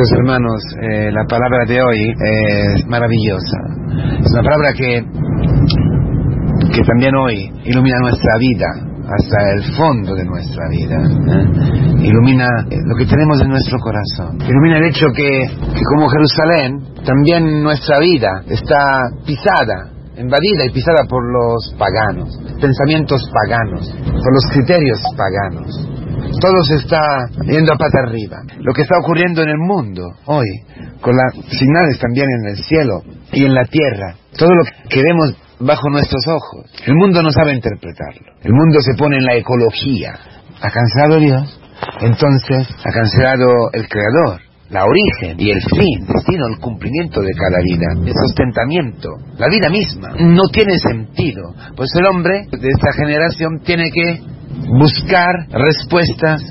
Queridos hermanos, eh, la palabra de hoy es maravillosa. Es una palabra que, que también hoy ilumina nuestra vida, hasta el fondo de nuestra vida. ¿eh? Ilumina lo que tenemos en nuestro corazón. Ilumina el hecho que, que como Jerusalén, también nuestra vida está pisada invadida y pisada por los paganos, pensamientos paganos, por los criterios paganos. Todo se está yendo a pata arriba. Lo que está ocurriendo en el mundo hoy, con las señales también en el cielo y en la tierra, todo lo que vemos bajo nuestros ojos, el mundo no sabe interpretarlo. El mundo se pone en la ecología. ¿Ha cancelado Dios? Entonces ha cancelado el Creador la origen y el fin, destino, el cumplimiento de cada vida, el sustentamiento, la vida misma, no tiene sentido. Pues el hombre de esta generación tiene que buscar respuestas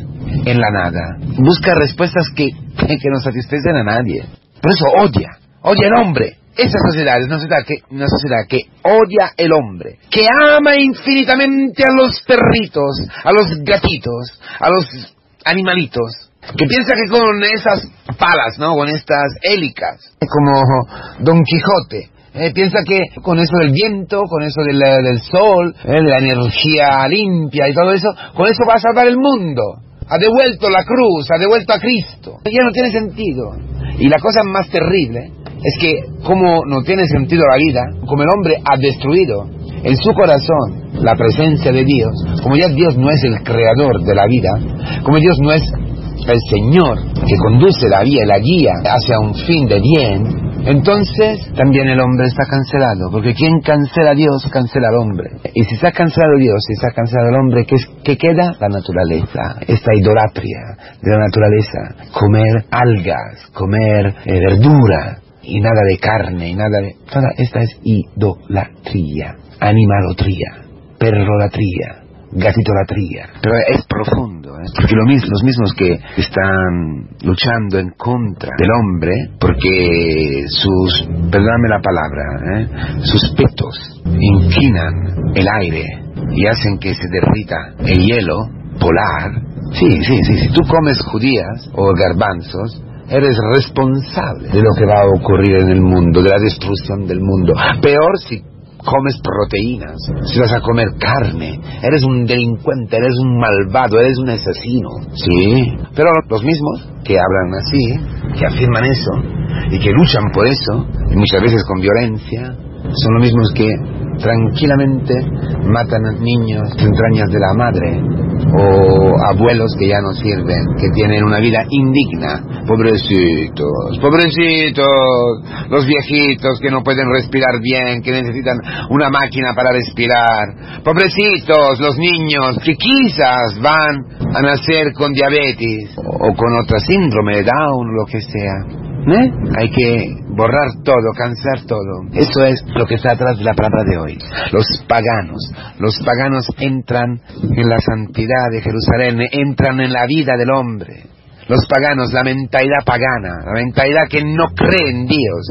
en la nada, busca respuestas que, que no satisfacen a nadie. Por eso odia, odia al hombre. Esa sociedad es una sociedad, que, una sociedad que odia el hombre, que ama infinitamente a los perritos, a los gatitos, a los animalitos, que piensa que con esas palas, ¿no? Con estas hélicas, como Don Quijote, eh, piensa que con eso del viento, con eso del, sol, eh, la energía limpia y todo eso, con eso va a salvar el mundo. Ha devuelto la cruz, ha devuelto a Cristo. Ya no tiene sentido. Y la cosa más terrible es que como no tiene sentido la vida, como el hombre ha destruido en su corazón la presencia de Dios, como ya Dios no es el creador de la vida, como Dios no es el Señor que conduce la vía y la guía hacia un fin de bien, entonces también el hombre está cancelado, porque quien cancela a Dios, cancela al hombre. Y si se ha cancelado Dios, si se ha cancelado al hombre, ¿qué, queda? La naturaleza, esta idolatría de la naturaleza, comer algas, comer eh, verdura, y nada de carne, y nada de... Toda esta es idolatría, animalotría, perrolatría, gatitolatría. Pero es profundo, ¿eh? porque lo los mismos que están luchando en contra del hombre, porque sus, perdóname la palabra, ¿eh? sus petos inclinan el aire y hacen que se derrita el hielo polar. Sí, sí, sí, si tú comes judías o garbanzos, eres responsable de lo que va a ocurrir en el mundo, de la destrucción del mundo. Peor si comes proteínas, si vas a comer carne, eres un delincuente, eres un malvado, eres un asesino. Sí, pero los mismos que hablan así, que afirman eso y que luchan por eso, y muchas veces con violencia, son los mismos que tranquilamente matan a niños entrañas de la madre o abuelos que ya no sirven, que tienen una vida indigna. Pobrecitos, pobrecitos, los viejitos que no pueden respirar bien, que necesitan una máquina para respirar. Pobrecitos, los niños que quizás van a nacer con diabetes o con otra síndrome de Down lo que sea. ¿Eh? Hay que borrar todo, cansar todo. Eso es lo que está atrás de la palabra de hoy. Los paganos, los paganos entran en la santidad de Jerusalén, entran en la vida del hombre. Los paganos, la mentalidad pagana, la mentalidad que no cree en Dios,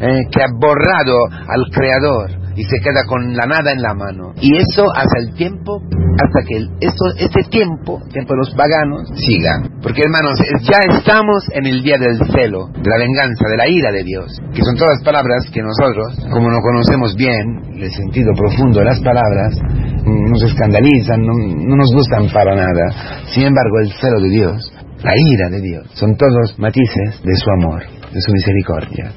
¿eh? que ha borrado al Creador, y se queda con la nada en la mano. Y eso hasta el tiempo, hasta que esto, este tiempo, tiempo de los paganos, siga. Porque hermanos, ya estamos en el día del celo, de la venganza, de la ira de Dios, que son todas palabras que nosotros, como no conocemos bien el sentido profundo de las palabras, nos escandalizan, no, no nos gustan para nada. Sin embargo, el celo de Dios, la ira de Dios, son todos matices de su amor, de su misericordia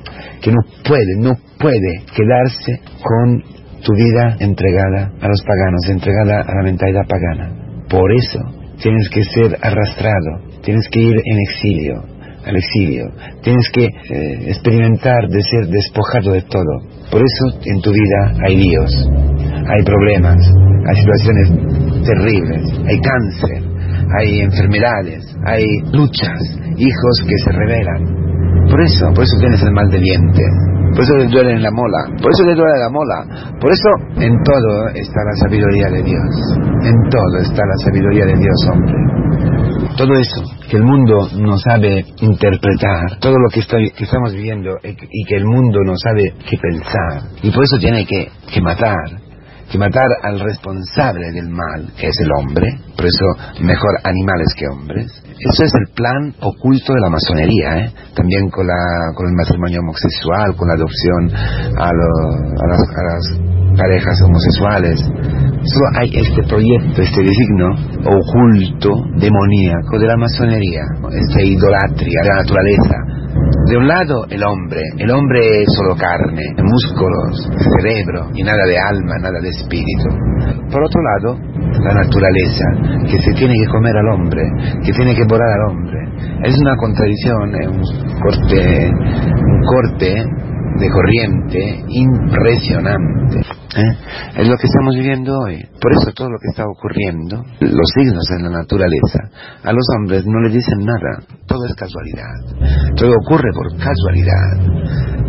que no puede, no puede quedarse con tu vida entregada a los paganos, entregada a la mentalidad pagana. Por eso tienes que ser arrastrado, tienes que ir en exilio, al exilio, tienes que eh, experimentar de ser despojado de todo. Por eso en tu vida hay líos, hay problemas, hay situaciones terribles, hay cáncer, hay enfermedades, hay luchas, hijos que se rebelan, por eso, por eso tienes el mal de diente. Por eso te duele en la mola. Por eso te duele la mola. Por eso en todo está la sabiduría de Dios. En todo está la sabiduría de Dios, hombre. Todo eso que el mundo no sabe interpretar, todo lo que, que estamos viviendo y que el mundo no sabe qué pensar. Y por eso tiene que, que matar, que matar al responsable del mal, que es el hombre, por eso mejor animales que hombres. Eso es el plan oculto de la masonería, ¿eh? también con, la, con el matrimonio homosexual, con la adopción a, las, a las parejas homosexuales. Solo hay este proyecto, este designo oculto, demoníaco de la masonería, esta idolatría de la naturaleza, de un lado el hombre, el hombre es solo carne, músculos, cerebro y nada de alma, nada de espíritu. Por otro lado, la naturaleza, que se tiene que comer al hombre, que tiene que volar al hombre. Es una contradicción, es un corte, corte de corriente impresionante. ¿eh? Es lo que estamos viviendo hoy. Por eso todo lo que está ocurriendo, los signos en la naturaleza, a los hombres no le dicen nada. Todo es casualidad. Todo ocurre por casualidad.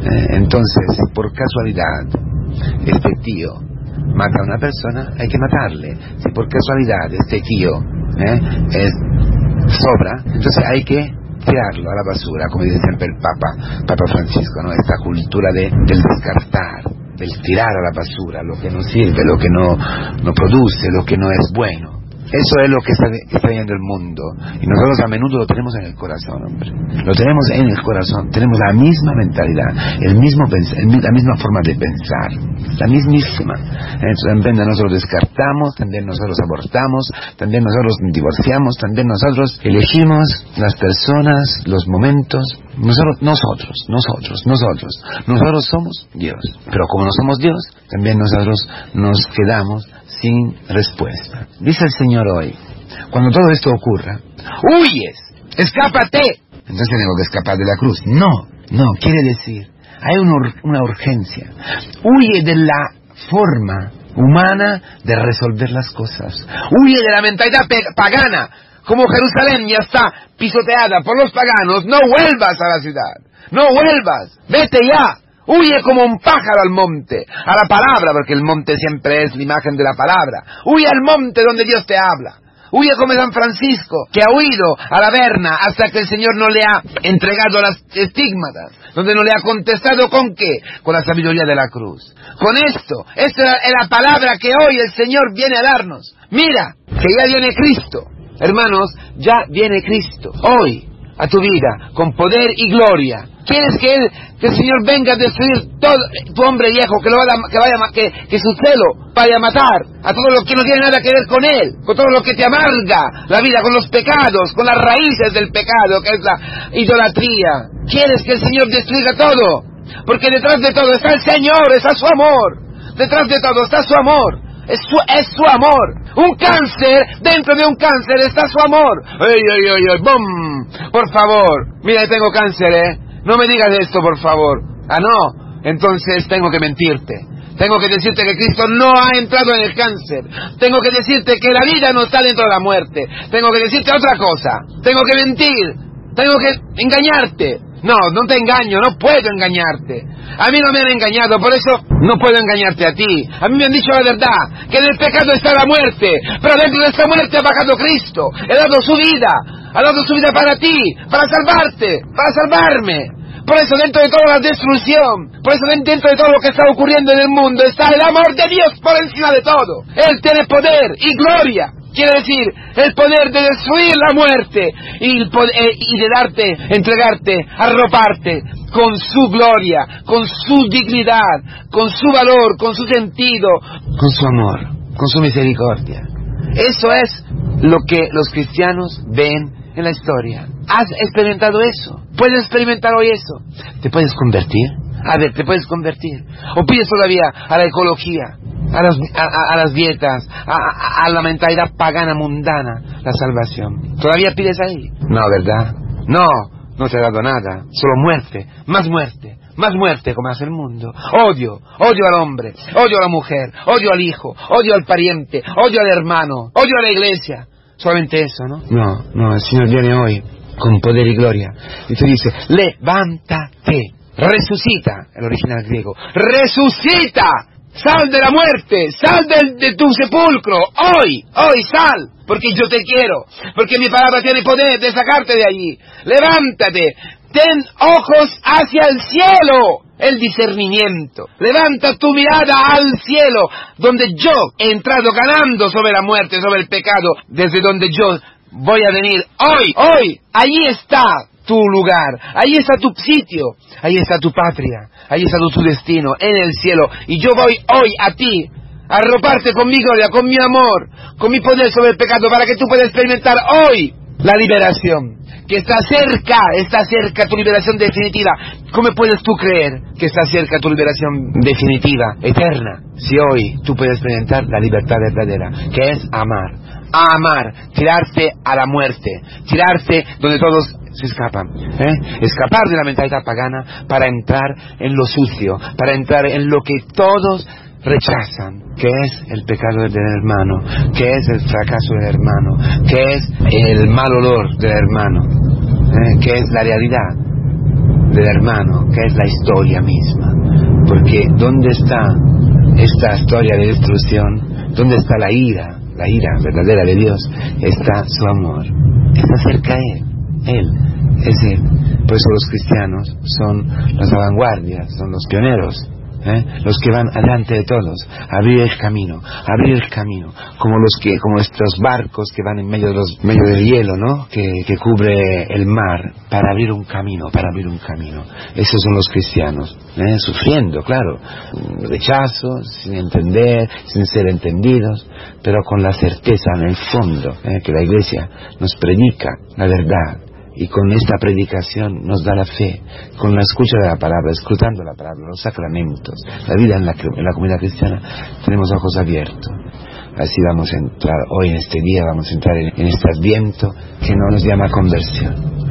¿eh? Entonces, por casualidad este tío mata a una persona, hay que matarle. Si por casualidad este tío ¿eh? es sobra, entonces hay que tirarlo a la basura, como dice siempre el Papa, Papa Francisco, ¿no? Esta cultura de, del descartar, del tirar a la basura lo que no sirve, lo que no, no produce, lo que no es bueno. Eso es lo que está, está, viendo el mundo. Y nosotros a menudo lo tenemos en el corazón, hombre. Lo tenemos en el corazón. Tenemos la misma mentalidad, el mismo la misma forma de pensar. La mismísima. Entonces, también nosotros descartamos, también nosotros abortamos, también nosotros divorciamos, también nosotros elegimos las personas, los momentos. Nosotros, nosotros, nosotros, nosotros. Nosotros somos Dios. Pero como no somos Dios, también nosotros nos quedamos sin respuesta. Dice el Señor hoy, cuando todo esto ocurra, huyes, escápate. Entonces tengo que escapar de la cruz. No, no, quiere decir, hay una, una urgencia. Huye de la forma humana de resolver las cosas. Huye de la mentalidad pagana. Como Jerusalén ya está pisoteada por los paganos, no vuelvas a la ciudad. No vuelvas. Vete ya. Huye como un pájaro al monte, a la palabra, porque el monte siempre es la imagen de la palabra. Huye al monte donde Dios te habla. Huye como San Francisco, que ha huido a la verna hasta que el Señor no le ha entregado las estigmatas, donde no le ha contestado con qué, con la sabiduría de la cruz. Con esto, esta es la palabra que hoy el Señor viene a darnos. Mira, que ya viene Cristo. Hermanos, ya viene Cristo. Hoy, a tu vida, con poder y gloria ¿Quieres que, que, el Señor venga a destruir todo tu hombre viejo, que, lo vaya, que, vaya, que, su celo vaya a matar a todo lo que no tiene nada que ver con Él, con todo lo que te amarga la vida, con los pecados, con las raíces del pecado, que es la idolatría? ¿Quieres que el Señor destruya todo? Porque detrás de todo está el Señor, está su amor. Detrás de todo está su amor. Es su, es su amor. Un cáncer, dentro de un cáncer está su amor. ¡Ay, ay, ay, ay! ¡Bum! Por favor, mira, tengo cáncer, ¿eh? No me digas esto, por favor. Ah, no. Entonces tengo que mentirte. Tengo que decirte que Cristo no ha entrado en el cáncer. Tengo que decirte que la vida no está dentro de la muerte. Tengo que decirte otra cosa. Tengo que mentir. Tengo que engañarte. No, no te engaño, no puedo engañarte. A mí no me han engañado, por eso no puedo engañarte a ti. A mí me han dicho la verdad, que en el pecado está la muerte, pero dentro de esta muerte ha bajado Cristo, ha dado su vida, ha dado su vida para ti, para salvarte, para salvarme. Por eso dentro de toda la destrucción, por eso dentro de todo lo que está ocurriendo en el mundo está el amor de Dios por encima de todo. Él tiene poder y gloria. Quiere decir, el poder de destruir la muerte y, eh, y de darte, entregarte, arroparte con su gloria, con su dignidad, con su valor, con su sentido, con su amor, con su misericordia. Eso es lo que los cristianos ven en la historia. ¿Has experimentado eso? ¿Puedes experimentar hoy eso? ¿Te puedes convertir? A ver, ¿te puedes convertir? ¿O pides todavía a la ecología, a las, a, las dietas, a, a, la mentalidad pagana mundana, la salvación? ¿Todavía pides ahí? No, ¿verdad? No, no te ha dado nada, solo muerte, más muerte, más muerte como hace el mundo. Odio, odio al hombre, odio a la mujer, odio al hijo, odio al pariente, odio al hermano, odio a la iglesia. Solamente eso, ¿no? No, no, el Señor viene hoy con poder y gloria. Y te dice, levántate, resucita, el original griego, resucita, sal de la muerte, sal de tu sepulcro, hoy, hoy sal, porque yo te quiero, porque mi palabra tiene poder de sacarte de allí. Levántate, ten ojos hacia el cielo, el discernimiento. Levanta tu mirada al cielo, donde yo he entrado ganando sobre la muerte, sobre el pecado, desde donde yo voy a venir. Hoy, hoy, allí está tu lugar, ahí está tu sitio, ahí está tu patria, ahí está tu destino, en el cielo, y yo voy hoy a ti a arroparte con mi gloria, con mi amor, con mi poder sobre el pecado, para que tú puedas experimentar hoy la liberación, que está cerca, está cerca tu liberación definitiva. ¿Cómo puedes tú creer que está cerca tu liberación definitiva, eterna, si hoy tú puedes experimentar la libertad verdadera, que es amar? amar, tirarte a la muerte, tirarte donde todos se escapan. ¿eh? Escapar de la mentalidad pagana para entrar en lo sucio, para entrar en lo que todos rechazan, que es el pecado del hermano, que es el fracaso del hermano, que es el mal olor del hermano, ¿eh? que es la realidad del hermano, que es la historia misma. Porque ¿dónde está esta historia de destrucción? ¿Dónde está la ira? La ira verdadera de Dios está su amor. Está cerca de Él. Él es Él. Por eso los cristianos son las vanguardias, son los pioneros ¿eh? los que van adelante de todos, abrir el camino, abrir el camino, como los que, como estos barcos que van en medio de los, medio del hielo, ¿no? Que, que cubre el mar para abrir un camino, para abrir un camino. Esos son los cristianos, ¿eh? sufriendo, claro, rechazo, sin entender, sin ser entendidos, pero con la certeza en el fondo ¿eh? que la Iglesia nos predica la verdad y con esta predicación nos da la fe, con la escucha de la palabra, escrutando la palabra, los sacramentos, la vida en la, en la comunidad cristiana, tenemos ojos abiertos. Así vamos a entrar, hoy en este día vamos a entrar en, en este adviento que no nos llama conversión,